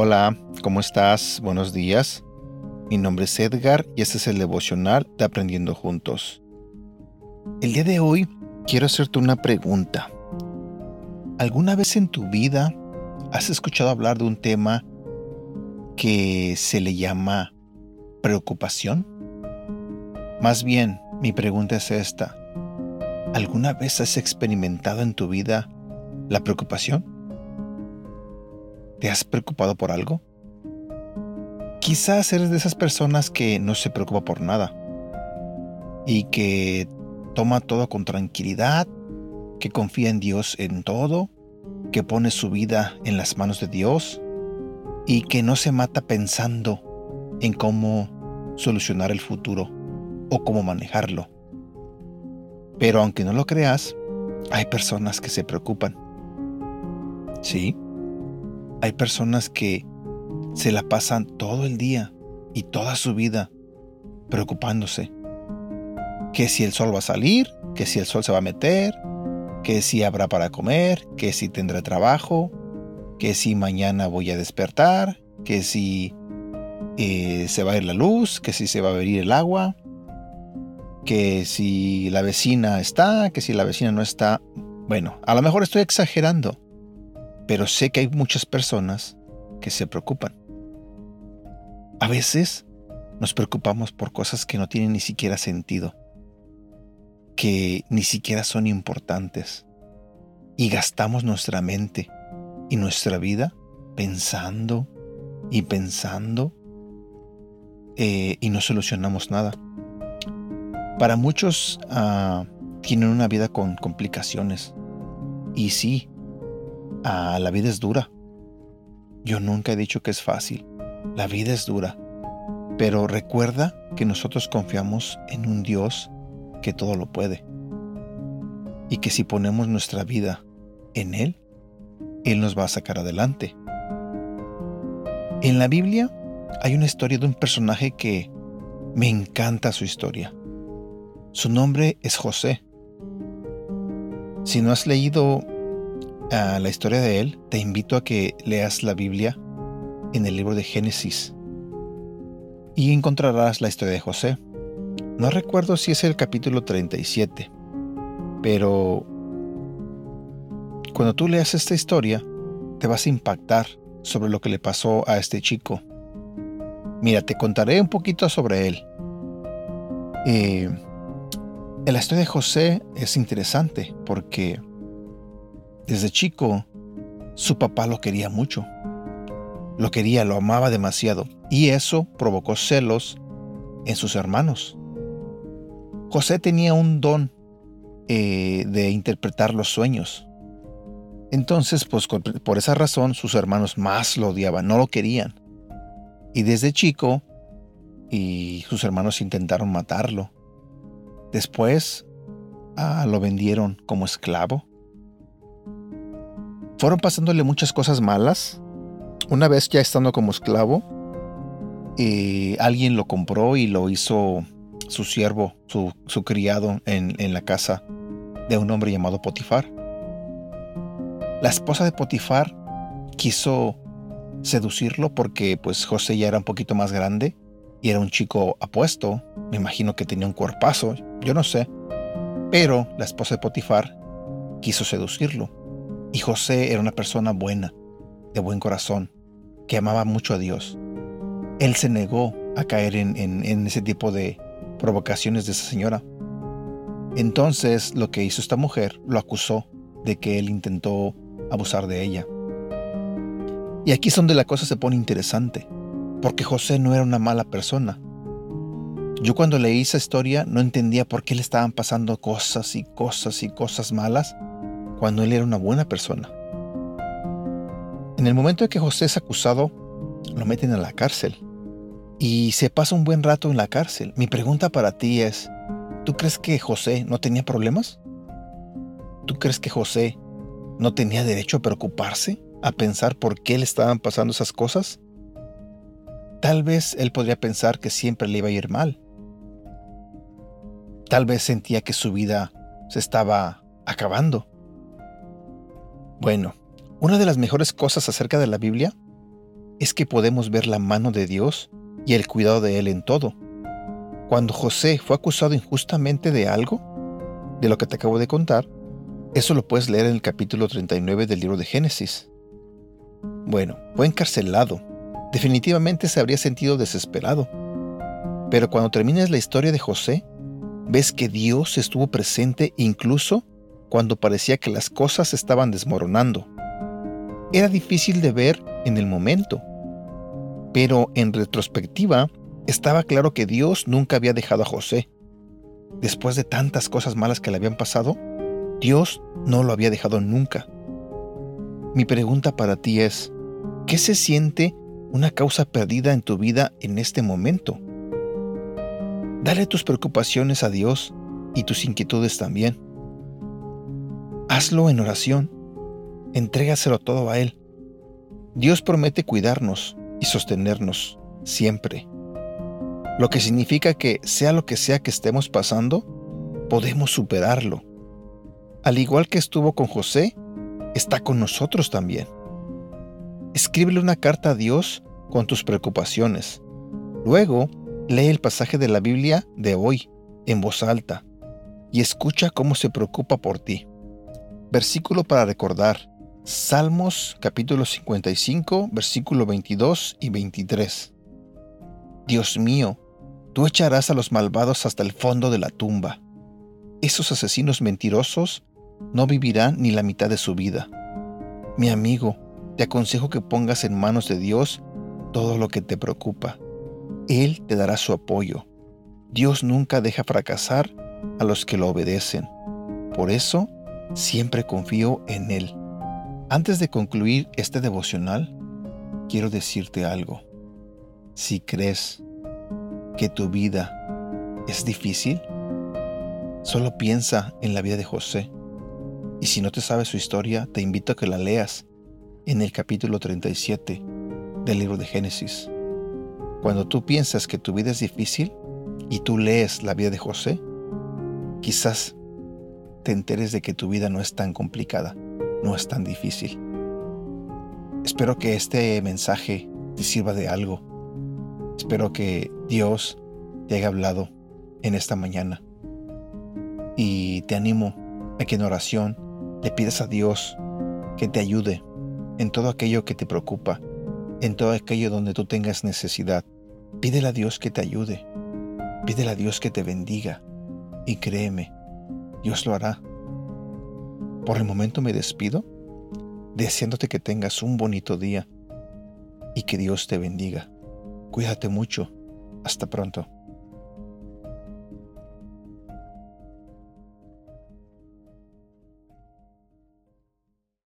Hola, ¿cómo estás? Buenos días. Mi nombre es Edgar y este es el devocional de Aprendiendo Juntos. El día de hoy quiero hacerte una pregunta. ¿Alguna vez en tu vida has escuchado hablar de un tema que se le llama preocupación? Más bien, mi pregunta es esta. ¿Alguna vez has experimentado en tu vida la preocupación? ¿Te has preocupado por algo? Quizás eres de esas personas que no se preocupa por nada y que toma todo con tranquilidad, que confía en Dios en todo, que pone su vida en las manos de Dios y que no se mata pensando en cómo solucionar el futuro o cómo manejarlo. Pero aunque no lo creas, hay personas que se preocupan. Sí, hay personas que se la pasan todo el día y toda su vida preocupándose. Que si el sol va a salir, que si el sol se va a meter, que si habrá para comer, que si tendré trabajo, que si mañana voy a despertar, que si eh, se va a ir la luz, que si se va a abrir el agua, que si la vecina está, que si la vecina no está. Bueno, a lo mejor estoy exagerando, pero sé que hay muchas personas que se preocupan. A veces nos preocupamos por cosas que no tienen ni siquiera sentido, que ni siquiera son importantes, y gastamos nuestra mente y nuestra vida pensando y pensando eh, y no solucionamos nada. Para muchos ah, tienen una vida con complicaciones. Y sí, Ah, la vida es dura. Yo nunca he dicho que es fácil. La vida es dura. Pero recuerda que nosotros confiamos en un Dios que todo lo puede. Y que si ponemos nuestra vida en Él, Él nos va a sacar adelante. En la Biblia hay una historia de un personaje que me encanta su historia. Su nombre es José. Si no has leído a la historia de él, te invito a que leas la Biblia en el libro de Génesis y encontrarás la historia de José. No recuerdo si es el capítulo 37, pero cuando tú leas esta historia, te vas a impactar sobre lo que le pasó a este chico. Mira, te contaré un poquito sobre él. Eh, la historia de José es interesante porque desde chico, su papá lo quería mucho. Lo quería, lo amaba demasiado. Y eso provocó celos en sus hermanos. José tenía un don eh, de interpretar los sueños. Entonces, pues por esa razón sus hermanos más lo odiaban, no lo querían. Y desde chico, y sus hermanos intentaron matarlo. Después, ah, lo vendieron como esclavo fueron pasándole muchas cosas malas. Una vez ya estando como esclavo, eh, alguien lo compró y lo hizo su siervo, su, criado en, en la casa de un hombre llamado Potifar. La esposa de Potifar quiso seducirlo porque pues José ya era un poquito más grande y era un chico apuesto. Me imagino que tenía un cuerpazo, yo no sé. Pero la esposa de Potifar quiso seducirlo. Y José era una persona buena, de buen corazón, que amaba mucho a Dios. Él se negó a caer en, ese tipo de provocaciones de esa señora. Entonces lo que hizo esta mujer lo acusó de que él intentó abusar de ella. Y aquí es donde la cosa se pone interesante, porque José no era una mala persona. Yo cuando leí esa historia no entendía por qué le estaban pasando cosas y cosas y cosas malas cuando él era una buena persona. En el momento en que José es acusado, lo meten a la cárcel y se pasa un buen rato en la cárcel. Mi pregunta para ti es, ¿tú crees que José no tenía problemas? ¿Tú crees que José no tenía derecho a preocuparse, a pensar por qué le estaban pasando esas cosas? Tal vez él podría pensar que siempre le iba a ir mal. Tal vez sentía que su vida se estaba acabando. Bueno, una de las mejores cosas acerca de la Biblia es que podemos ver la mano de Dios y el cuidado de Él en todo. Cuando José fue acusado injustamente de algo, de lo que te acabo de contar, eso lo puedes leer en el capítulo 39 del libro de Génesis. Bueno, fue encarcelado. Definitivamente se habría sentido desesperado. Pero cuando termines la historia de José, ves que Dios estuvo presente incluso cuando parecía que las cosas estaban desmoronando. Era difícil de ver en el momento, pero en retrospectiva estaba claro que Dios nunca había dejado a José. Después de tantas cosas malas que le habían pasado, Dios no lo había dejado nunca. Mi pregunta para ti es, ¿qué se siente una causa perdida en tu vida en este momento? Dale tus preocupaciones a Dios y tus inquietudes también. Hazlo en oración. Entrégaselo todo a Él. Dios promete cuidarnos y sostenernos siempre. Lo que significa que sea lo que sea que estemos pasando, podemos superarlo al igual que estuvo con José, está con nosotros también. Escríbele una carta a Dios con tus preocupaciones. Luego, lee el pasaje de la Biblia de hoy en voz alta y escucha cómo se preocupa por ti. Versículo para recordar. Salmos capítulo 55, versículo 22 y 23. Dios mío, tú echarás a los malvados hasta el fondo de la tumba. Esos asesinos mentirosos no vivirá ni la mitad de su vida. Mi amigo, te aconsejo que pongas en manos de Dios todo lo que te preocupa. Él te dará su apoyo. Dios nunca deja fracasar a los que lo obedecen. Por eso, siempre confío en Él. Antes de concluir este devocional, quiero decirte algo. Si crees que tu vida es difícil, solo piensa en la vida de José. Y si no te sabes su historia, te invito a que la leas en el capítulo 37 del libro de Génesis. Cuando tú piensas que tu vida es difícil y tú lees la vida de José, quizás te enteres de que tu vida no es tan complicada, no es tan difícil. Espero que este mensaje te sirva de algo. Espero que Dios te haya hablado en esta mañana. Y te animo a que en oración le pides a Dios que te ayude en todo aquello que te preocupa, en todo aquello donde tú tengas necesidad. Pídele a Dios que te ayude. Pídele a Dios que te bendiga. Y créeme, Dios lo hará. Por el momento me despido, deseándote que tengas un bonito día y que Dios te bendiga. Cuídate mucho. Hasta pronto.